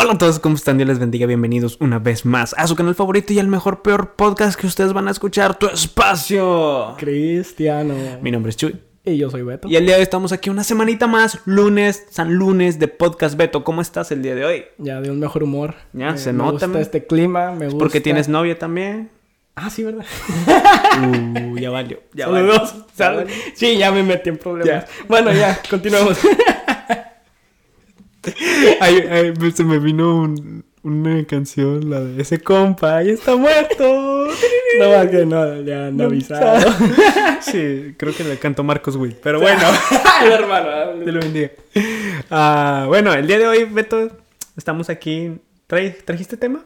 Hola a todos, ¿cómo están? Dios les bendiga, bienvenidos una vez más a su canal favorito y al mejor peor podcast que ustedes van a escuchar, Tu Espacio. Cristiano. Mi nombre es Chuy. Y yo soy Beto. Y el día de hoy estamos aquí una semanita más, lunes, San Lunes de Podcast Beto. ¿Cómo estás el día de hoy? Ya de un mejor humor. Ya, Me- se me nota. gusta man. este clima, me gusta. Porque tienes novia también. Ah, sí, ¿verdad? Uh, ya valió. Ya Saludos. valió. Sal- Sí, ya me metí en problemas. Bueno, ya, continuamos. Ay, ay, se me vino un- una canción, la de ese compa, ya está muerto. no, más que no, ya no avisado. Sí, creo que le cantó Marcos Witt. Pero bueno, Ay, hermano. te lo bendiga. Ah, bueno, el día de hoy, Beto, estamos aquí. ¿Trae- ¿Trajiste tema?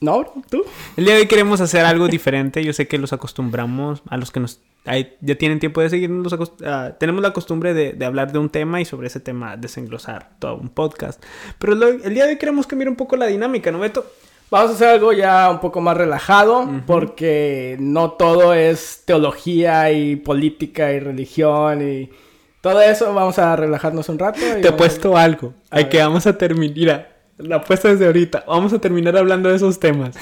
No, tú. El día de hoy queremos hacer algo diferente. Yo sé que los acostumbramos, a los que nos ay, ya tienen tiempo de seguirnos, los ah, tenemos la costumbre de, de hablar de un tema y sobre ese tema desenglosar todo un podcast. Pero lo- el día de hoy queremos cambiar un poco la dinámica, ¿no, Beto? Vamos a hacer algo ya un poco más relajado, porque no todo es teología y política y religión y todo eso. Vamos a relajarnos un rato. y Te he vamos a- puesto algo. A Hay que vamos a terminar. La apuesta desde ahorita. Vamos a terminar hablando de esos temas.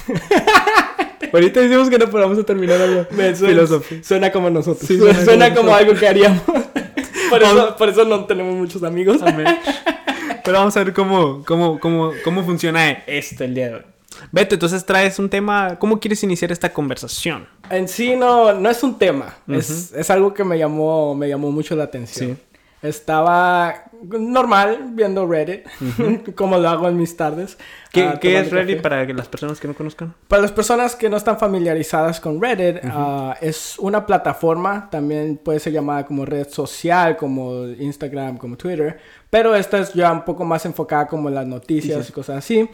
ahorita decimos que no, pero vamos a terminar hablando de filosofía. suena como nosotros. Sí, suena, suena como algo que haríamos. por, eso, por eso no tenemos muchos amigos. Amén. Pero vamos a ver cómo, cómo, cómo, cómo funciona esto el día de hoy. Beto, entonces traes un tema. ¿Cómo quieres iniciar esta conversación? En sí no, no es un tema. es, es algo que me llamó, me llamó mucho la atención. Sí. Estaba normal viendo Reddit, como lo hago en mis tardes. ¿Qué, ah, qué es Reddit café. para que las personas que no conozcan? Para las personas que no están familiarizadas con Reddit, ah, es una plataforma, también puede ser llamada como red social, como Instagram, como Twitter, pero esta es ya un poco más enfocada como en las noticias y cosas así.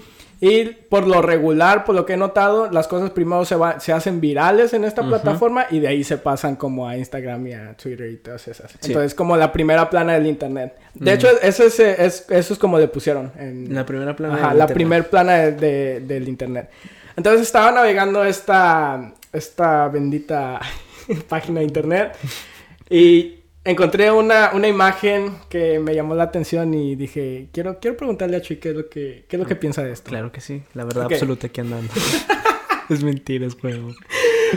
Y por lo regular, por lo que he notado, las cosas primero se, va- se hacen virales en esta plataforma y de ahí se pasan como a Instagram y a Twitter y todas esas. Sí. Entonces, como la primera plana del Internet. De hecho, eso es, es- eso es como le pusieron en, La primera plana. Ajá, del la internet. primer plana de- de- del internet. Entonces estaba navegando esta, esta bendita página de internet y encontré una, una imagen que me llamó la atención y dije, quiero, quiero preguntarle a Chuy qué es lo que, qué es lo que piensa de esto. Claro que sí. La verdad Ok. absoluta que andando. es mentira, es juego.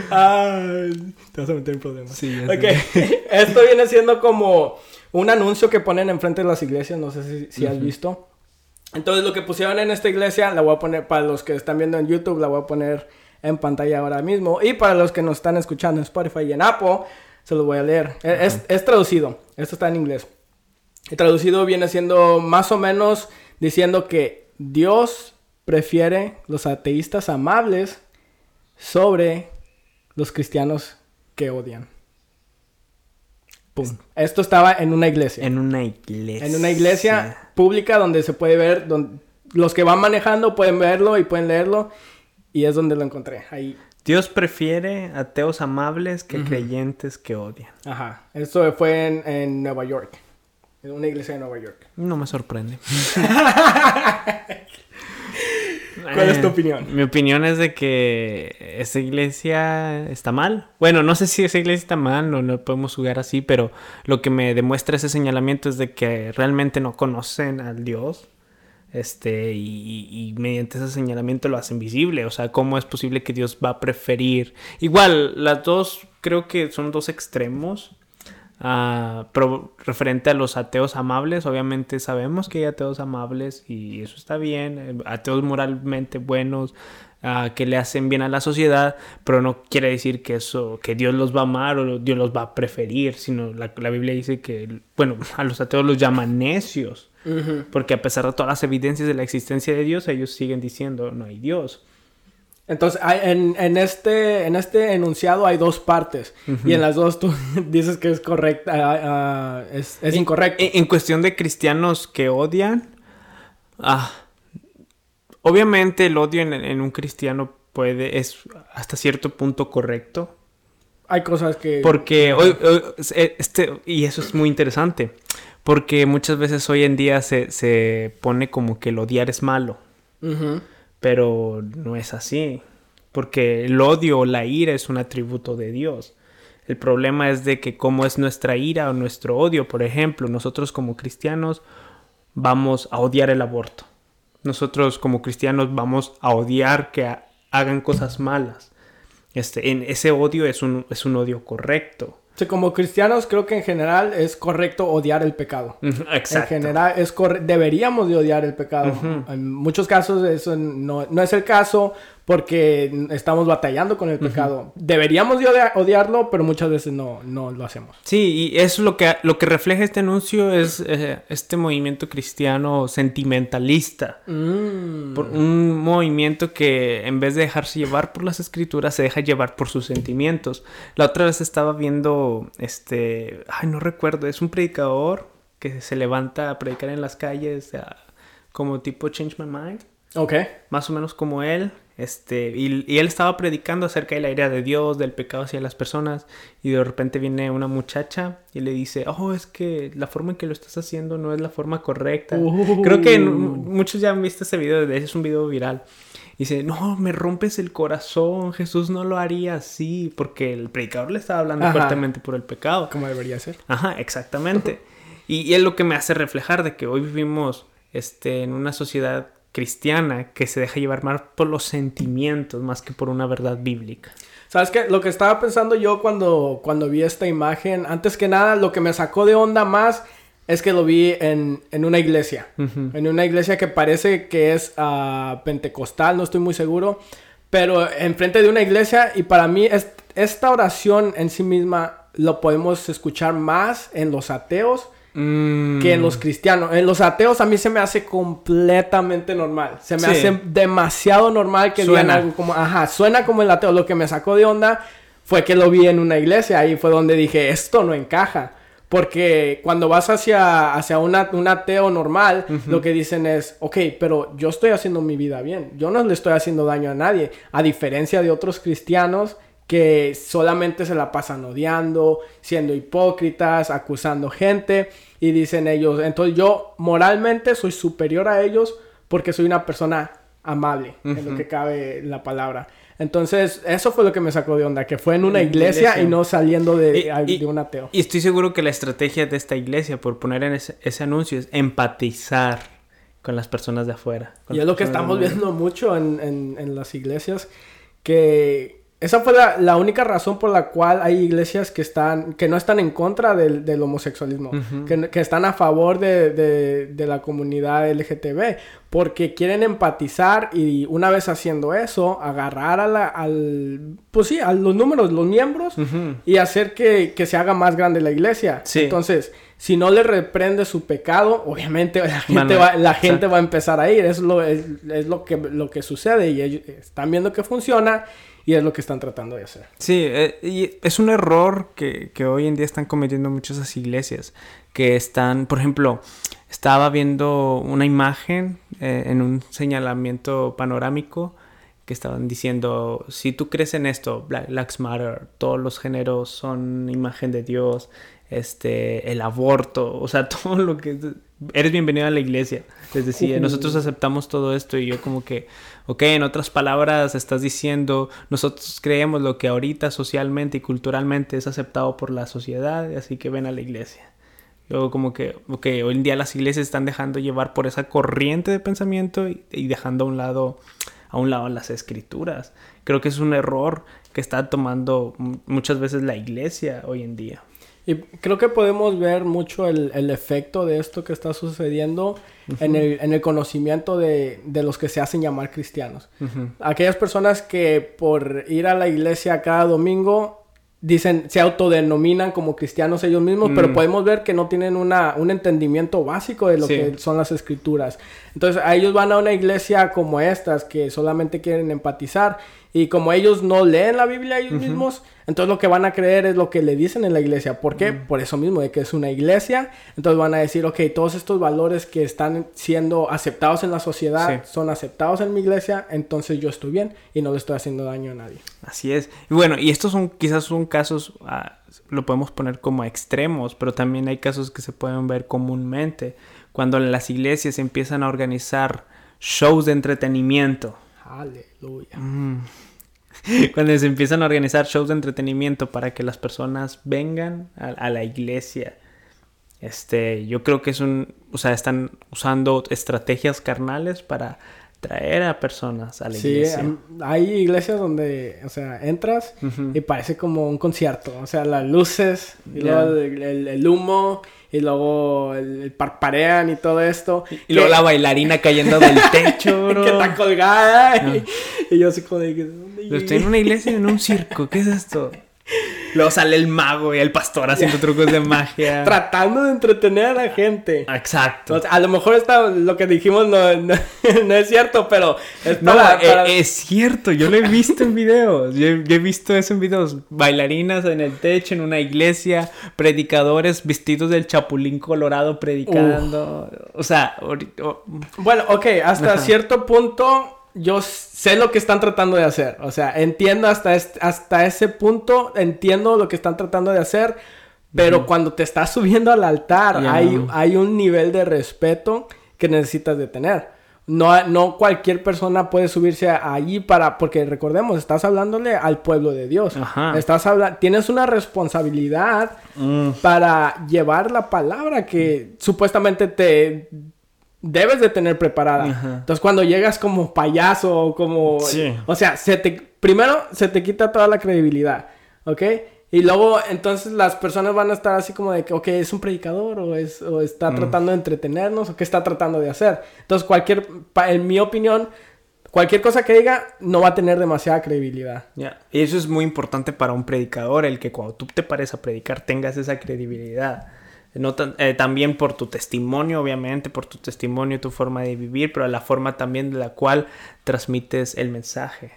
Ay, te vas a meter en problemas. Sí, Ok, esto viene siendo como un anuncio que ponen enfrente de las iglesias, no sé si, si has visto. Entonces lo que pusieron en esta iglesia, la voy a poner, para los que están viendo en YouTube, la voy a poner en pantalla ahora mismo. Y para los que nos están escuchando en Spotify y en Apple, se los voy a leer. E- Es, es traducido, esto está en inglés. Y traducido viene siendo más o menos diciendo que Dios prefiere los ateístas amables sobre los cristianos que odian. Pum. Esto estaba en una iglesia. En una iglesia. En una iglesia pública donde se puede ver, donde los que van manejando pueden verlo y pueden leerlo. Y es donde lo encontré. Ahí. Dios prefiere ateos amables que creyentes que odian. Ajá. Esto fue en, en Nueva York. En una iglesia de Nueva York. No me sorprende. ¿Cuál es tu Eh, opinión? Mi opinión es de que esa iglesia está mal. Bueno, no sé si esa iglesia está mal, no lo podemos jugar así, pero lo que me demuestra ese señalamiento es de que realmente no conocen al Dios. Este, y, y mediante ese señalamiento lo hacen visible. O sea, ¿cómo es posible que Dios va a preferir? Igual, las dos creo que son dos extremos. Ah, pero referente a los ateos amables, obviamente sabemos que hay ateos amables y eso está bien, ateos moralmente buenos, ah, que le hacen bien a la sociedad, pero no quiere decir que eso, que Dios los va a amar o Dios los va a preferir, sino la, Biblia dice que, bueno, a los ateos los llaman necios, porque a pesar de todas las evidencias de la existencia de Dios, ellos siguen diciendo no hay Dios. Entonces, hay- en, en este, en este enunciado hay dos partes. Y en las dos tú dices que es correcta, ah, ah, es, es incorrecto. En, en cuestión de cristianos que odian, ah, obviamente el odio en, en un cristiano puede, es hasta cierto punto correcto. hay cosas que... Porque hoy, hoy- este, y eso es muy interesante. Porque muchas veces hoy en día se, se pone como que el odiar es malo. Pero no es así. Porque el odio o la ira es un atributo de Dios. El problema es de que cómo es nuestra ira o nuestro odio. Por ejemplo, nosotros como cristianos vamos a odiar el aborto. nosotros como cristianos vamos a odiar que hagan cosas malas. Este, en ese odio es un, es un odio correcto. Sí, como cristianos creo que en general es correcto odiar el pecado. Exacto. En general es deberíamos de odiar el pecado. En muchos casos eso no, no, es el caso porque estamos batallando con el pecado. Deberíamos de odiarlo, pero muchas veces no, no lo hacemos. Sí, y eso lo que, lo que refleja este anuncio es eh, este movimiento cristiano sentimentalista. Mm. un movimiento que en vez de dejarse llevar por las escrituras, se deja llevar por sus sentimientos. La otra vez estaba viendo, este, ay, no recuerdo, es un predicador que se levanta a predicar en las calles, como tipo Change My Mind. Ok. Más o menos como él. Este, y, él estaba predicando acerca de la ira de Dios, del pecado hacia las personas, y de repente viene una muchacha y le dice, oh, es que la forma en que lo estás haciendo no es la forma correcta. Creo que muchos ya han visto ese video, de es un video viral. Y dice, no, me rompes el corazón, Jesús no lo haría así, porque el predicador le estaba hablando fuertemente por el pecado. Como debería ser. Ajá, exactamente. y, y, es lo que me hace reflejar de que hoy vivimos este, en una sociedad cristiana que se deja llevar más por los sentimientos más que por una verdad bíblica. ¿Sabes qué? Lo que estaba pensando yo cuando, cuando vi esta imagen, antes que nada, lo que me sacó de onda más es que lo vi en, una iglesia. En una iglesia que parece que es uh, pentecostal, no estoy muy seguro. Pero enfrente de una iglesia y para mí esta oración en sí misma lo podemos escuchar más en los ateos Mm. que en los cristianos. En los ateos a mí se me hace completamente normal. Se me hace demasiado normal que digan algo como, ajá, suena como el ateo. Lo que me sacó de onda fue que lo vi en una iglesia. Ahí fue donde dije, esto no encaja. Porque cuando vas hacia, hacia un ateo normal, lo que dicen es, ok, pero yo estoy haciendo mi vida bien. Yo no le estoy haciendo daño a nadie. A diferencia de otros cristianos que solamente se la pasan odiando, siendo hipócritas, acusando gente y dicen ellos, entonces yo moralmente soy superior a ellos porque soy una persona amable, en lo que cabe la palabra. Entonces, eso fue lo que me sacó de onda, que fue en una iglesia, y no saliendo de, de, un ateo. Y estoy seguro que la estrategia de esta iglesia, por poner en ese, anuncio, es empatizar con las personas de afuera. Y es lo que estamos viendo mucho en, en, en las iglesias, que esa fue la, única razón por la cual hay iglesias que están que no están en contra del, homosexualismo, que, están a favor de, la comunidad LGTB, porque quieren empatizar y una vez haciendo eso, agarrar a la, al, pues sí, a los números, los miembros y hacer que, se haga más grande la iglesia. Entonces, si no le reprende su pecado, obviamente la gente, va, la gente va a empezar a ir. Es lo, es, es lo, que, lo que sucede y ellos están viendo que funciona y es lo que están tratando de hacer. Sí, eh, y es un error que, hoy en día están cometiendo muchas iglesias. Que están, por ejemplo, estaba viendo una imagen eh, en un señalamiento panorámico que estaban diciendo, si tú crees en esto, Black Lives Matter, todos los géneros son imagen de Dios, este, el aborto, o sea, todo lo que... Eres bienvenido a la iglesia. Es decir, nosotros aceptamos todo esto y yo como que, ok, en otras palabras estás diciendo, nosotros creemos lo que ahorita socialmente y culturalmente es aceptado por la sociedad, así que ven a la iglesia. Luego como que, ok, hoy en día las iglesias están dejando llevar por esa corriente de pensamiento y, y dejando a un lado a un lado las escrituras. Creo que es un error que está tomando muchas veces la iglesia hoy en día. Y creo que podemos ver mucho el, el efecto de esto que está sucediendo en, el, en, el, conocimiento de, de, los que se hacen llamar cristianos. Aquellas personas que por ir a la iglesia cada domingo dicen, se autodenominan como cristianos ellos mismos, pero mm. podemos ver que no tienen una, un entendimiento básico de lo que son las escrituras. Entonces, a ellos van a una iglesia como estas, que solamente quieren empatizar, y como ellos no leen la Biblia ellos mismos, entonces lo que van a creer es lo que le dicen en la iglesia. ¿Por qué? Por eso mismo, de que es una iglesia. Entonces van a decir, ok, todos estos valores que están siendo aceptados en la sociedad son aceptados en mi iglesia, entonces yo estoy bien y no le estoy haciendo daño a nadie. Así es. Y bueno, y estos son quizás son casos, ah, lo podemos poner como extremos, pero también hay casos que se pueden ver comúnmente. Cuando las iglesias empiezan a organizar shows de entretenimiento. Aleluya. Mm. Cuando se empiezan a organizar shows de entretenimiento para que las personas vengan a, la iglesia. Este, yo creo que es un, o sea, están usando estrategias carnales para traer a personas a la iglesia. Sí, hay iglesias donde, o sea, entras y parece como un concierto. O sea, las luces, y luego el, humo, y luego el, parparean y todo esto. Y, luego la bailarina cayendo del techo, bro. que está colgada. Y, yo así como de... ¿dónde estoy en una iglesia en un circo. ¿Qué es esto? Luego sale el mago y el pastor haciendo trucos de magia. Tratando de entretener a la gente. Exacto. a lo mejor está, lo que dijimos no, es cierto, pero es No, e, Es, cierto. Yo lo he visto en videos. Yo, he visto eso en videos. Bailarinas en el techo, en una iglesia. Predicadores vestidos del chapulín colorado predicando. O sea... Bueno, ok. Hasta cierto punto yo sé lo que están tratando de hacer. O sea, entiendo hasta, hasta ese punto, entiendo lo que están tratando de hacer. Pero cuando te estás subiendo al altar, hay, hay un nivel de respeto que necesitas de tener. No, no cualquier persona puede subirse allí para, porque recordemos, estás hablándole al pueblo de Dios. Estás hablando, tienes una responsabilidad mm. para llevar la palabra que supuestamente te, debes de tener preparada. Entonces cuando llegas como payaso o como... O sea, se te... Primero se te quita toda la credibilidad, ¿ok? Y luego entonces las personas van a estar así como de que, ok, es un predicador o, es, o está mm. tratando de entretenernos o qué está tratando de hacer. Entonces cualquier, en mi opinión, cualquier cosa que diga no va a tener demasiada credibilidad. Ya, y eso es muy importante para un predicador, el que cuando tú te pares a predicar tengas esa credibilidad. Eh, también por tu testimonio, obviamente, por tu testimonio, tu forma de vivir, pero la forma también de la cual transmites el mensaje.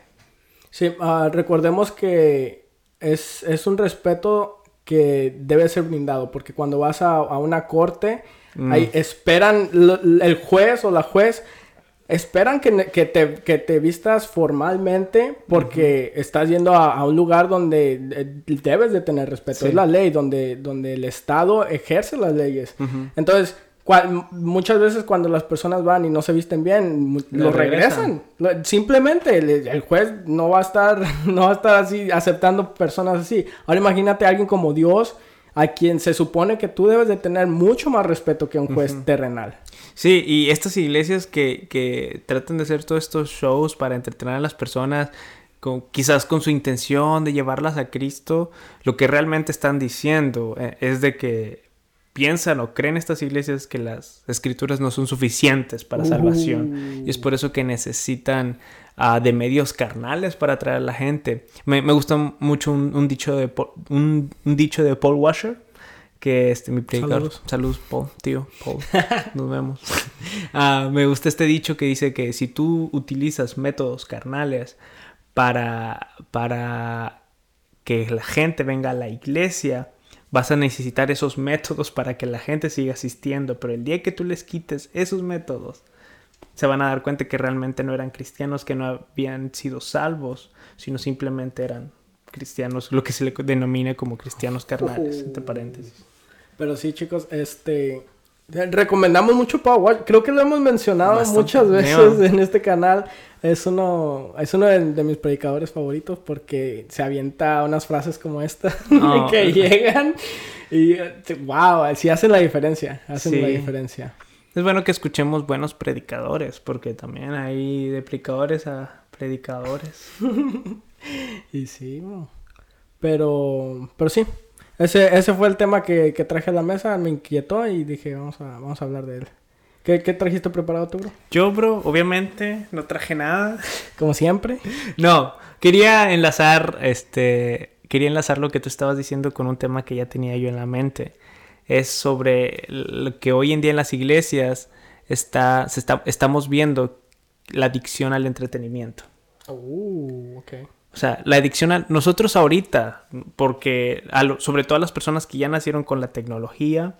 Sí, ah, recordemos que es, un respeto que debe ser brindado, porque cuando vas a, una corte, mm. ahí esperan el juez o la juez esperan que, te, que, te, vistas formalmente porque estás yendo a, un lugar donde eh, debes de tener respeto. Es la ley, donde, donde el Estado ejerce las leyes. Entonces, muchas veces cuando las personas van y no se visten bien, lo regresan. Simplemente el, juez no va a estar, no va a estar así aceptando personas así. Ahora imagínate a alguien como Dios a quien se supone que tú debes de tener mucho más respeto que un juez terrenal. Sí, y estas iglesias que, que tratan de hacer todos estos shows para entretener a las personas, con, quizás con su intención de llevarlas a Cristo, lo que realmente están diciendo eh, es de que piensan o creen estas iglesias que las escrituras no son suficientes para salvación. Y es por eso que necesitan uh, de medios carnales para atraer a la gente. Me, me gusta mucho un, un dicho de un, un, dicho de Paul Washer que este mi predicador. Saludos. Paul tío Paul. Nos vemos. Uh, me gusta este dicho que dice que si tú utilizas métodos carnales para para que la gente venga a la iglesia vas a necesitar esos métodos para que la gente siga asistiendo pero el día que tú les quites esos métodos se van a dar cuenta que realmente no eran cristianos, que no habían sido salvos, sino simplemente eran cristianos, lo que se le denomina como cristianos carnales, entre paréntesis. Pero sí, chicos, este recomendamos mucho Power Creo que lo hemos mencionado muchas veces en este canal. Es uno, es uno de, mis predicadores favoritos porque se avienta unas frases como esta que llegan y wow, sí hacen la diferencia, hacen la diferencia. Es bueno que escuchemos buenos predicadores, porque también hay de predicadores a predicadores. y sí, pero, pero sí, ese, ese fue el tema que, traje a la mesa, me inquietó y dije, vamos a, vamos a hablar de él. ¿Qué, ¿Qué, trajiste preparado tú, bro? Yo, bro, obviamente no traje nada. Como siempre. no, quería enlazar, este, quería enlazar lo que tú estabas diciendo con un tema que ya tenía yo en la mente es sobre lo que hoy en día en las iglesias está, se está, estamos viendo la adicción al entretenimiento. Uh, okay. O sea, la adicción a nosotros ahorita, porque sobre todo las personas que ya nacieron con la tecnología,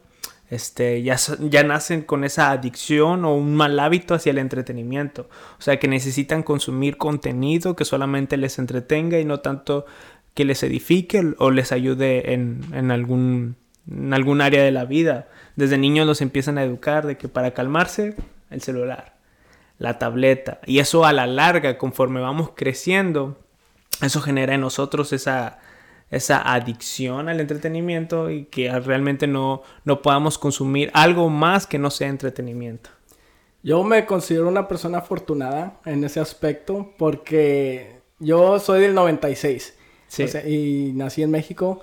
este, ya, nacen con esa adicción o un mal hábito hacia el entretenimiento. O sea, que necesitan consumir contenido que solamente les entretenga y no tanto que les edifique o les ayude en, en en algún área de la vida. Desde niños los empiezan a educar de que para calmarse, el celular, la tableta. Y eso a la larga, conforme vamos creciendo, eso genera en nosotros esa, esa adicción al entretenimiento y que realmente no, no podamos consumir algo más que no sea entretenimiento. Yo me considero una persona afortunada en ese aspecto porque yo soy del 96 y nací en México.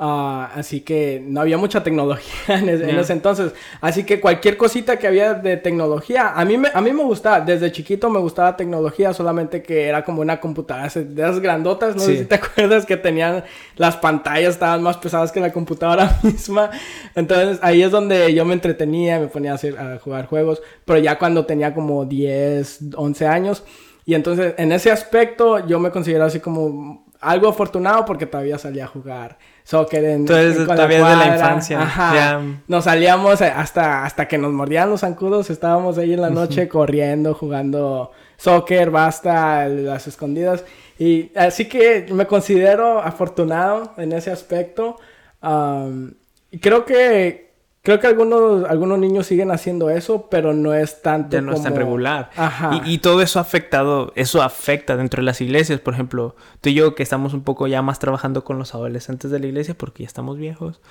Ah, así que no había mucha tecnología en ese, entonces. Así que cualquier cosita que había de tecnología, a mí, me, a mí me gustaba. Desde chiquito me gustaba tecnología, solamente que era como una computadora de esas grandotas. No sé si te acuerdas que tenían las pantallas, estaban más pesadas que la computadora misma. Entonces ahí es donde yo me entretenía, me ponía a, hacer, a jugar juegos. Pero ya cuando tenía como 10, 11 años. Y entonces en ese aspecto yo me considero así como algo afortunado porque todavía salía a jugar soccer en, Entonces, todavía de la infancia. Ajá. Nos salíamos hasta, hasta que nos mordían los zancudos, estábamos ahí en la noche corriendo, jugando soccer, basta, las escondidas. Y así que me considero afortunado en ese aspecto. y creo que Creo que algunos, algunos niños siguen haciendo eso, pero no es tanto Ya no es tan regular. Ajá. Y, todo eso ha afectado, eso afecta dentro de las iglesias. Por ejemplo, tú y yo que estamos un poco ya más trabajando con los adolescentes de la iglesia porque ya estamos viejos.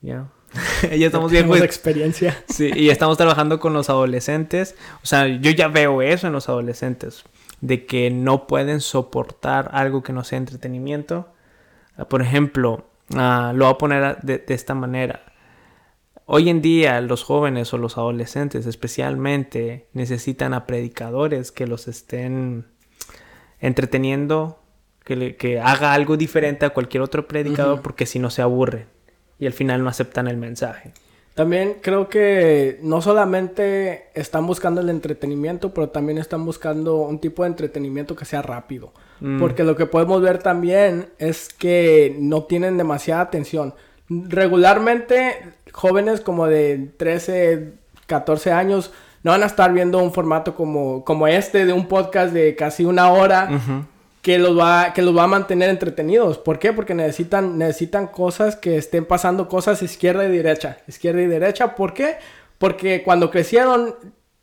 Ya. ya estamos viejos. Tenemos experiencia. sí, y estamos trabajando con los adolescentes. O sea, yo ya veo eso en los adolescentes. De que no pueden soportar algo que no sea entretenimiento. Por ejemplo, uh, lo voy a poner de esta manera Hoy en día los jóvenes o los adolescentes especialmente necesitan a predicadores que los estén entreteniendo, que, que haga algo diferente a cualquier otro predicador porque si no se aburren y al final no aceptan el mensaje. También creo que no solamente están buscando el entretenimiento, pero también están buscando un tipo de entretenimiento que sea rápido. Mm. Porque lo que podemos ver también es que no tienen demasiada atención. Regularmente jóvenes como de 13, 14 años no van a estar viendo un formato como, como este de un podcast de casi una hora que, los va, que los va a mantener entretenidos. ¿Por qué? Porque necesitan, necesitan cosas que estén pasando cosas izquierda y derecha. Izquierda y derecha. ¿Por qué? Porque cuando crecieron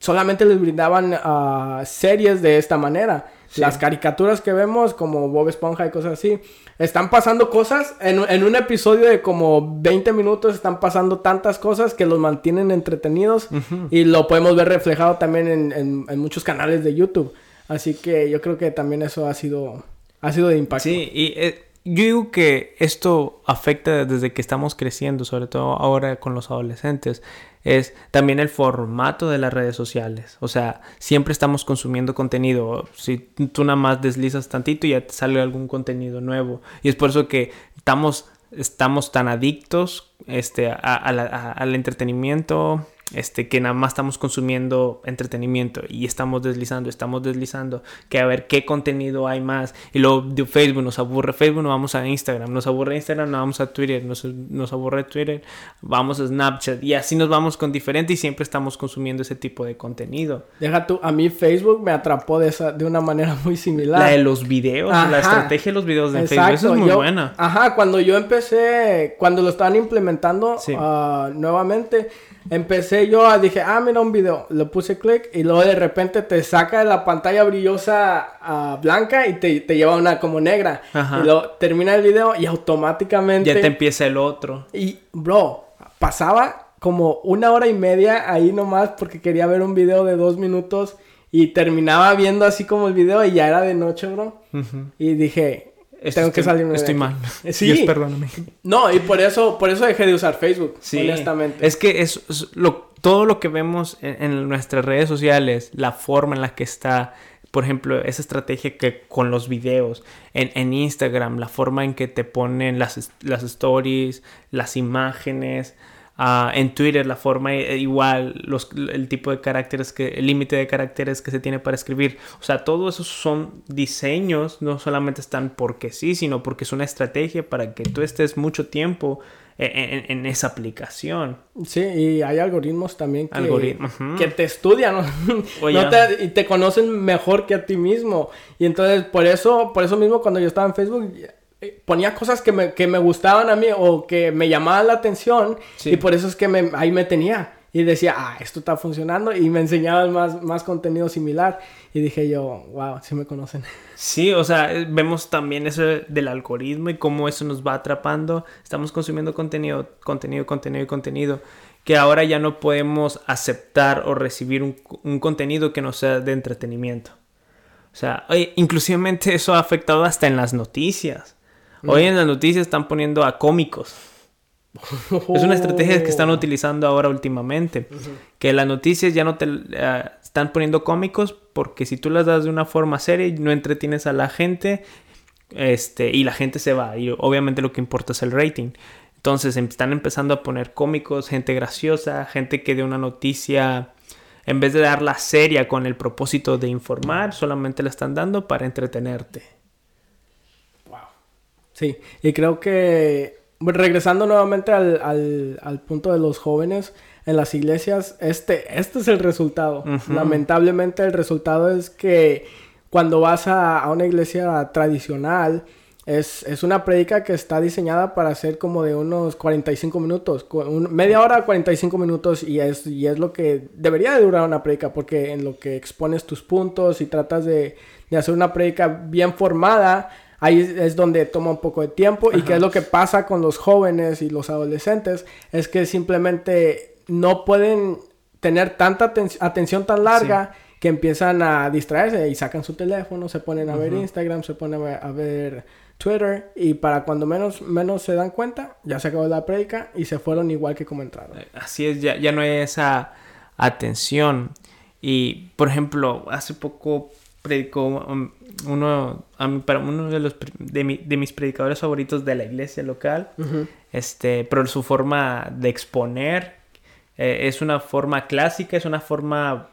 solamente les brindaban uh, series de esta manera. Las caricaturas que vemos, como Bob Esponja y cosas así, están pasando cosas. En, un episodio de como 20 minutos están pasando tantas cosas que los mantienen entretenidos. Y lo podemos ver reflejado también en, muchos canales de YouTube. Así que yo creo que también eso ha sido, ha sido de impacto. Sí, y eh, yo digo que esto afecta desde que estamos creciendo, sobre todo ahora con los adolescentes es también el formato de las redes sociales. O sea, siempre estamos consumiendo contenido. Si tú nada más deslizas tantito, ya te sale algún contenido nuevo. Y es por eso que estamos, estamos tan adictos este, al entretenimiento este, que nada más estamos consumiendo entretenimiento y estamos deslizando, estamos deslizando, que a ver qué contenido hay más. Y luego de Facebook nos aburre Facebook, nos vamos a Instagram, nos aburre Instagram, nos vamos a Twitter, nos, nos aburre Twitter, vamos a Snapchat y así nos vamos con diferente y siempre estamos consumiendo ese tipo de contenido. Deja tú, a mí Facebook me atrapó de, esa, de una manera muy similar. La de los videos, la estrategia de los videos de Facebook, eso es muy buena. Ajá, cuando yo empecé, cuando lo estaban implementando ah, nuevamente, Empecé yo, dije, ah, mira un video. Le puse clic y luego de repente te saca de la pantalla brillosa uh, blanca y te, te, lleva una como negra. Y luego termina el video y automáticamente. Ya te empieza el otro. Y, bro, pasaba como una hora y media ahí nomás porque quería ver un video de dos minutos y terminaba viendo así como el video y ya era de noche, bro. Y dije, tengo que salirme Estoy mal. Sí. perdóname. No, y por eso, por eso dejé de usar Facebook, sí. honestamente. Es que es, lo, todo lo que vemos en, nuestras redes sociales, la forma en la que está, por ejemplo, esa estrategia que con los videos, en, en Instagram, la forma en que te ponen las, las stories, las imágenes, Ah, en Twitter la forma eh, igual, los, el tipo de caracteres que, el límite de caracteres que se tiene para escribir. O sea, todo eso son diseños, no solamente están porque sí, sino porque es una estrategia para que tú estés mucho tiempo e, en, esa aplicación. Sí, y hay algoritmos también que, que te estudian y te conocen mejor que a ti mismo. Y entonces, por eso, por eso mismo, cuando yo estaba en Facebook eh, ponía cosas que me, que me, gustaban a mí o que me llamaban la atención y por eso es que me, ahí me tenía. y decía, ah, esto está funcionando y me enseñaban más, más contenido similar y dije yo, wow, sí me conocen. Sí, o sea, vemos también eso del algoritmo y cómo eso nos va atrapando. Estamos consumiendo contenido, contenido, contenido y contenido que ahora ya no podemos aceptar o recibir un, un contenido que no sea de entretenimiento. O sea, inclusivamente eso ha afectado hasta en las noticias. Hoy en las noticias están poniendo a cómicos. Es una estrategia que están oh. utilizando ahora últimamente. Que las noticias ya no te eh, están poniendo cómicos porque si tú las das de una forma seria no entretienes a la gente este, y la gente se va. Y obviamente lo que importa es el rating. Entonces em, están empezando a poner cómicos, gente graciosa, gente que dé una noticia en vez de darla seria con el propósito de informar, solamente la están dando para entretenerte. Sí, y creo que regresando nuevamente al, punto de los jóvenes en las iglesias, este, este es el resultado. Lamentablemente el resultado es que cuando vas a, a una iglesia tradicional, es, es, una predica que está diseñada para ser como de unos 45 minutos, media hora, 45 minutos y es, y es lo que debería de durar una predica porque en lo que expones tus puntos y tratas de, de hacer una predica bien formada, ahí es donde toma un poco de tiempo y qué es lo que pasa con los jóvenes y los adolescentes, es que simplemente no pueden tener tanta atención tan larga. que empiezan a distraerse y sacan su teléfono, se ponen a ver Instagram, se ponen a ver Twitter y para cuando menos, menos se dan cuenta, ya se acabó la predica y se fueron igual que como entraron. Eh, así es, ya, ya no hay esa atención. Y, por ejemplo, hace poco predicó um, uno, para uno de, los, de, mis predicadores favoritos de la iglesia local, este, pero su forma de exponer eh, es una forma clásica, es una forma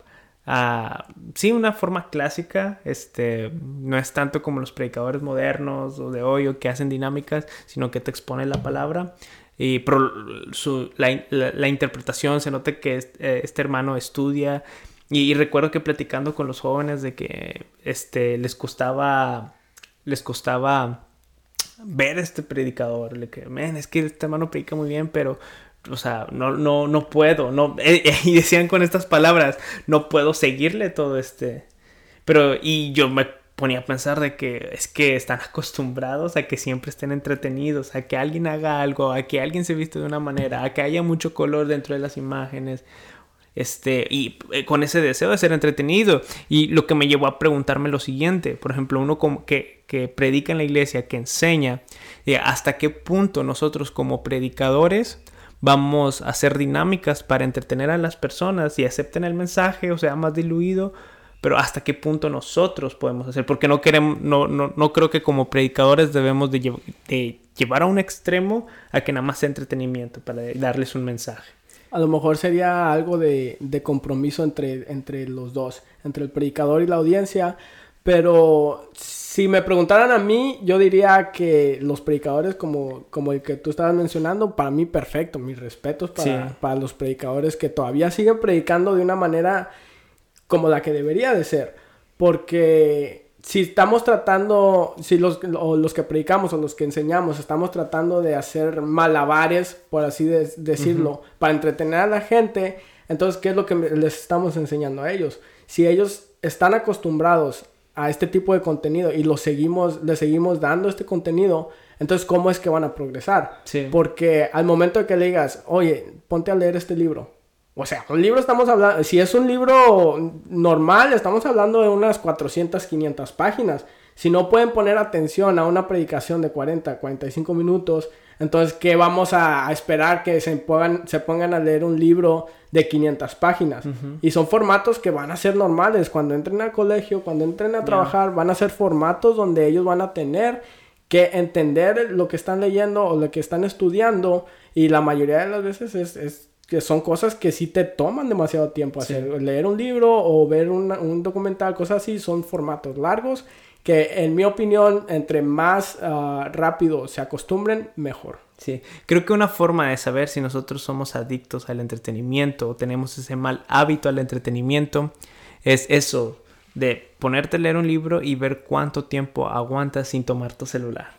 sí, una forma clásica, este, no es tanto como los predicadores modernos o de hoy o que hacen dinámicas, sino que te expone la palabra. Y su, la, interpretación se nota que este, este hermano estudia. Y, recuerdo que platicando con los jóvenes de que este, les costaba, les costaba ver este predicador. Le que, es que este hermano predica muy bien, pero o sea, no, no, no puedo, no, y decían con estas palabras, no puedo seguirle todo este, pero, y yo me ponía a pensar de que es que están acostumbrados a que siempre estén entretenidos, a que alguien haga algo, a que alguien se viste de una manera, a que haya mucho color dentro de las imágenes, este, y eh, con ese deseo de ser entretenido. Y lo que me llevó a preguntarme lo siguiente, por ejemplo, uno como que, que predica en la iglesia, que enseña, eh, hasta qué punto nosotros como predicadores vamos a hacer dinámicas para entretener a las personas y acepten el mensaje o sea más diluido, pero hasta qué punto nosotros podemos hacer, porque no queremos, no, no, no creo que como predicadores debemos de, llevar a un extremo a que nada más sea entretenimiento para darles un mensaje. A lo mejor sería algo de, de compromiso entre, entre los dos, entre el predicador y la audiencia, pero si me preguntaran a mí, yo diría que los predicadores como, como el que tú estabas mencionando, para mí perfecto, mis respetos para, para los predicadores que todavía siguen predicando de una manera como la que debería de ser. Porque si estamos tratando, si los, los que predicamos o los que enseñamos estamos tratando de hacer malabares, por así decirlo, para entretener a la gente, entonces, ¿qué es lo que les estamos enseñando a ellos? Si ellos están acostumbrados a este tipo de contenido y lo seguimos, le seguimos dando este contenido, entonces ¿cómo es que van a progresar? Porque al momento de que le digas, oye, ponte a leer este libro, o sea, un libro estamos hablando, si es un libro normal, estamos hablando de unas 400, 500 páginas. Si no pueden poner atención a una predicación de 40, 45 minutos, entonces, ¿qué vamos a, esperar que se pongan, se pongan a leer un libro de 500 páginas? Y son formatos que van a ser normales. Cuando entren al colegio, cuando entren a trabajar, van a ser formatos donde ellos van a tener que entender lo que están leyendo o lo que están estudiando. Y la mayoría de las veces es, que son cosas que sí te toman demasiado tiempo hacer. Leer un libro o ver un documental, cosas así, son formatos largos que en mi opinión, entre más ah, rápido se acostumbren, mejor. Sí, creo que una forma de saber si nosotros somos adictos al entretenimiento o tenemos ese mal hábito al entretenimiento es eso, de ponerte a leer un libro y ver cuánto tiempo aguantas sin tomar tu celular.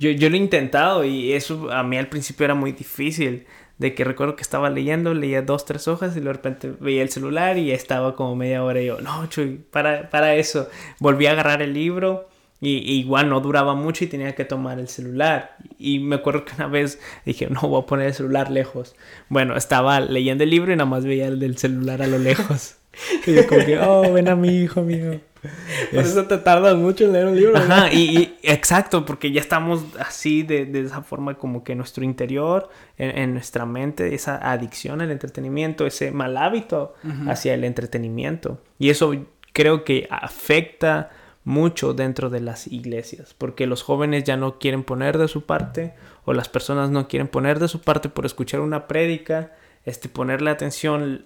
Yo, yo lo he intentado y eso a mí al principio era muy difícil de que recuerdo que estaba leyendo, leía dos, tres hojas y de repente veía el celular y estaba como media hora y yo, no, Chuy, para, para eso. Volví a agarrar el libro y, igual no duraba mucho y tenía que tomar el celular. Y me acuerdo que una vez dije, no, voy a poner el celular lejos. Bueno, estaba leyendo el libro y nada más veía el del celular a lo lejos. y yo como que, oh, ven a mi hijo, amigo. Por eso te tardas mucho en leer un libro. Ajá, y, exacto, porque ya estamos así de, de, esa forma como que nuestro interior, en, nuestra mente, esa adicción al entretenimiento, ese mal hábito hacia el entretenimiento. Y eso creo que afecta mucho dentro de las iglesias, porque los jóvenes ya no quieren poner de su parte o las personas no quieren poner de su parte por escuchar una prédica, este, ponerle atención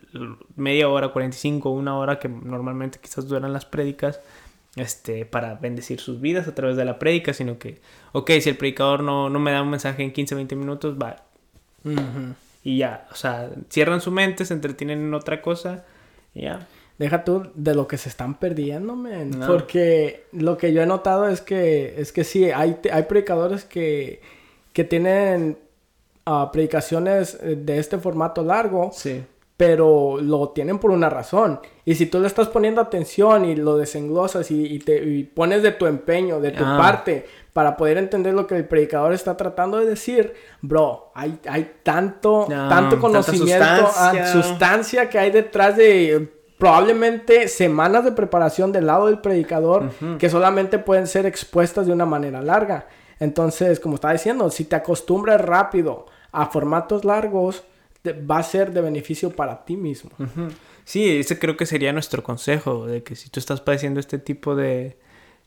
media hora, 45, una hora que normalmente quizás duran las prédicas, este, para bendecir sus vidas a través de la prédica, sino que, ok, si el predicador no, no me da un mensaje en 15, 20 minutos, va. Y ya, o sea, cierran su mente, se entretienen en otra cosa y ya. Deja tú de lo que se están perdiendo, men. Porque lo que yo he notado es que, es que sí, hay, hay predicadores que, que tienen uh, predicaciones eh, de este formato largo. Sí. Pero lo tienen por una razón. Y si tú le estás poniendo atención y lo desenglosas y, te pones de tu empeño, de tu ah. parte, para poder entender lo que el predicador está tratando de decir, bro, hay, hay tanto, tanto conocimiento, sustancia. sustancia que hay detrás de probablemente semanas de preparación del lado del predicador que solamente pueden ser expuestas de una manera larga. Entonces, como estaba diciendo, si te acostumbras rápido a formatos largos, va a ser de beneficio para ti mismo. Sí, ese creo que sería nuestro consejo, de que si tú estás padeciendo este tipo de...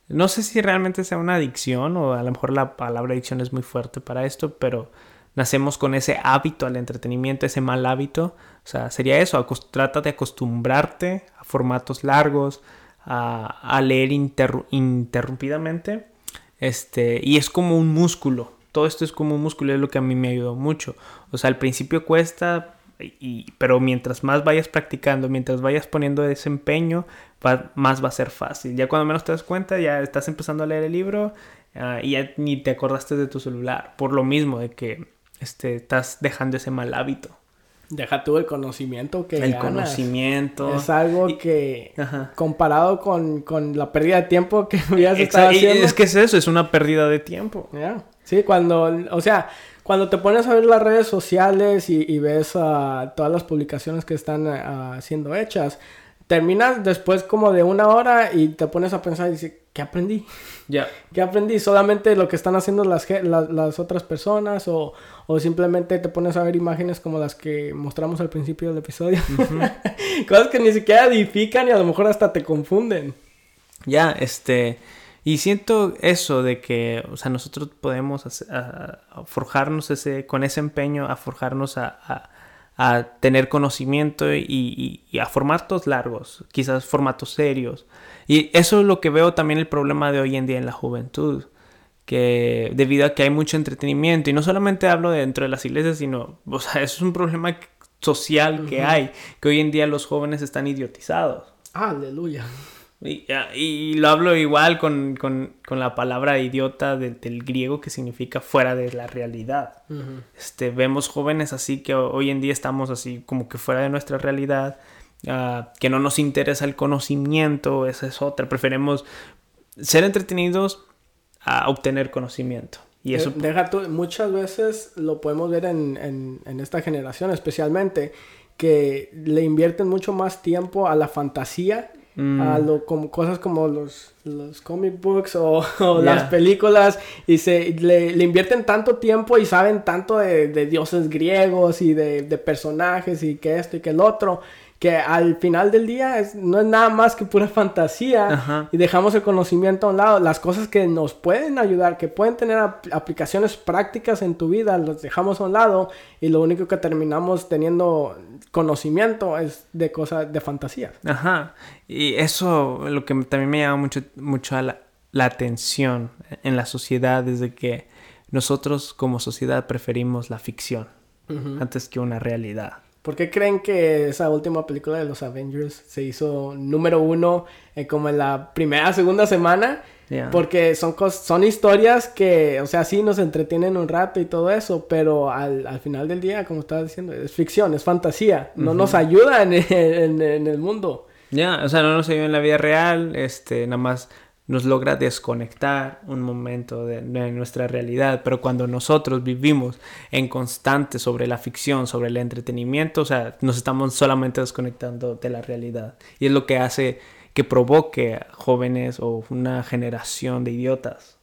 No sé si realmente sea una adicción o a lo mejor la palabra adicción es muy fuerte para esto, pero nacemos con ese hábito al entretenimiento, ese mal hábito. O sea, sería eso, trata de acostumbrarte a formatos largos, a, leer interrumpidamente. Este, y es como un músculo. Todo esto es como un músculo, es lo que a mí me ayudó mucho. O sea, al principio cuesta, y, pero mientras más vayas practicando, mientras vayas poniendo desempeño, más va a ser fácil. Ya cuando menos te das cuenta, ya estás empezando a leer el libro ah, y ya ni te acordaste de tu celular. Por lo mismo de que este, estás dejando ese mal hábito. Deja tú el conocimiento que El conocimiento. Es algo que, comparado con, la pérdida de tiempo que hubieras estado haciendo... Es que es eso, es una pérdida de tiempo. Sí, cuando, o sea, cuando te pones a ver las redes sociales y, ves todas las publicaciones que están uh, siendo hechas, terminas después como de una hora y te pones a pensar y dices, ¿qué aprendí? Ya. ¿Qué aprendí? ¿Solamente lo que están haciendo las, las, otras personas? O, simplemente te pones a ver imágenes como las que mostramos al principio del episodio? Cosas que ni siquiera edifican y a lo mejor hasta te confunden. Ya, este... Y siento eso de que, o sea, nosotros podemos forjarnos ese, con ese empeño, a forjarnos a a tener conocimiento y, a formatos largos, quizás formatos serios. Y eso es lo que veo también el problema de hoy en día en la juventud, que debido a que hay mucho entretenimiento, y no solamente hablo dentro de las iglesias, sino, o sea, eso es un problema social que hay, que hoy en día los jóvenes están idiotizados. Aleluya. Y, lo hablo igual con, la palabra idiota del griego que significa fuera de la realidad. este, vemos jóvenes así que hoy en día estamos así como que fuera de nuestra realidad, ah, que no nos interesa el conocimiento, esa es otra. Preferimos ser entretenidos a obtener conocimiento. Y eso... Deja tú, muchas veces lo podemos ver en, en esta generación especialmente, que le invierten mucho más tiempo a la fantasía a mm. lo, como, cosas como los, los comic books o, las películas y se le, invierten tanto tiempo y saben tanto de, dioses griegos y de, de, personajes y que esto y que el otro que al final del día es, no es nada más que pura fantasía y dejamos el conocimiento a un lado. Las cosas que nos pueden ayudar, que pueden tener aplicaciones prácticas en tu vida, los dejamos a un lado y lo único que terminamos teniendo conocimiento es de cosas de fantasía. Ajá. Y eso lo que también me llama mucho, mucho a la, la atención en la sociedad es de que nosotros como sociedad preferimos la ficción antes que una realidad. ¿Por qué creen que esa última película de los Avengers se hizo número uno eh, como en la primera, segunda semana? Porque son, son historias que, o sea, sí nos entretienen un rato y todo eso, pero al, al final del día, como estaba diciendo, es ficción, es fantasía, no nos ayuda en, en, el mundo. Ya, o sea, no nos ayuda en la vida real, este, nada más nos logra desconectar un momento de, nuestra realidad, pero cuando nosotros vivimos en constante sobre la ficción, sobre el entretenimiento, o sea, nos estamos solamente desconectando de la realidad. Y es lo que hace que provoque jóvenes o una generación de idiotas.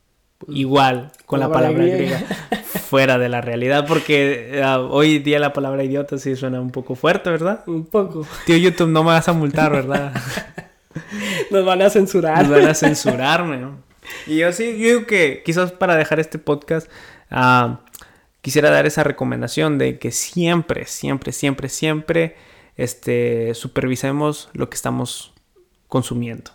Igual con la palabra griega, fuera de la realidad, porque ah, hoy día la palabra idiota sí suena un poco fuerte, ¿verdad? Un poco. Tío YouTube, no me vas a multar, ¿verdad? Nos van a censurar. Nos van a censurarme. Y yo sí, yo digo que quizás para dejar este podcast, ah, quisiera dar esa recomendación de que siempre, siempre, siempre, siempre, este, supervisemos lo que estamos consumiendo.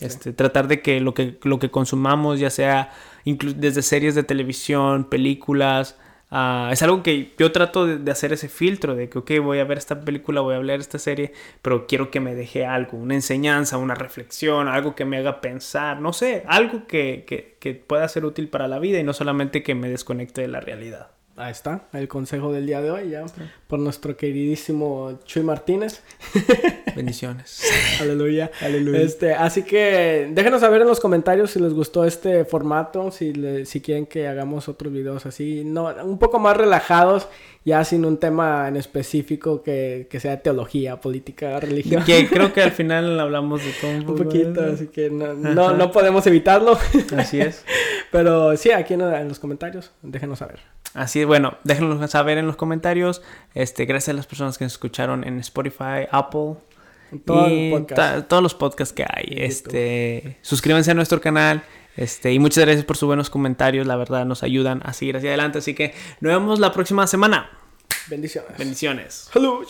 Este, Tratar de que lo, que lo que consumamos, ya sea desde series de televisión, películas, ah, es algo que yo trato de, hacer ese filtro de que, voy a ver esta película, voy a ver esta serie, pero quiero que me deje algo, una enseñanza, una reflexión, algo que me haga pensar, no sé, algo que, que, que pueda ser útil para la vida y no solamente que me desconecte de la realidad. Ahí está, el consejo del día de hoy, ya por nuestro queridísimo Chuy Martínez. Bendiciones. aleluya. Aleluya. Este, así que déjenos saber en los comentarios si les gustó este formato, si, si quieren que hagamos otros videos así, no, un poco más relajados, ya sin un tema en específico que, que sea teología, política, religión. Que creo que al final hablamos de todo un, un poquito, así que no, no, no, podemos evitarlo. Así es. Pero sí, aquí en, en los comentarios, déjenos saber. Así es, bueno, déjenlo saber en los comentarios. Este, gracias a las personas que nos escucharon en Spotify, Apple. y todos los podcasts que hay. Este, suscríbanse a nuestro canal. Este, y muchas gracias por sus buenos comentarios. La verdad nos ayudan a seguir hacia adelante. Así que nos vemos la próxima semana. Bendiciones. Bendiciones. Salud.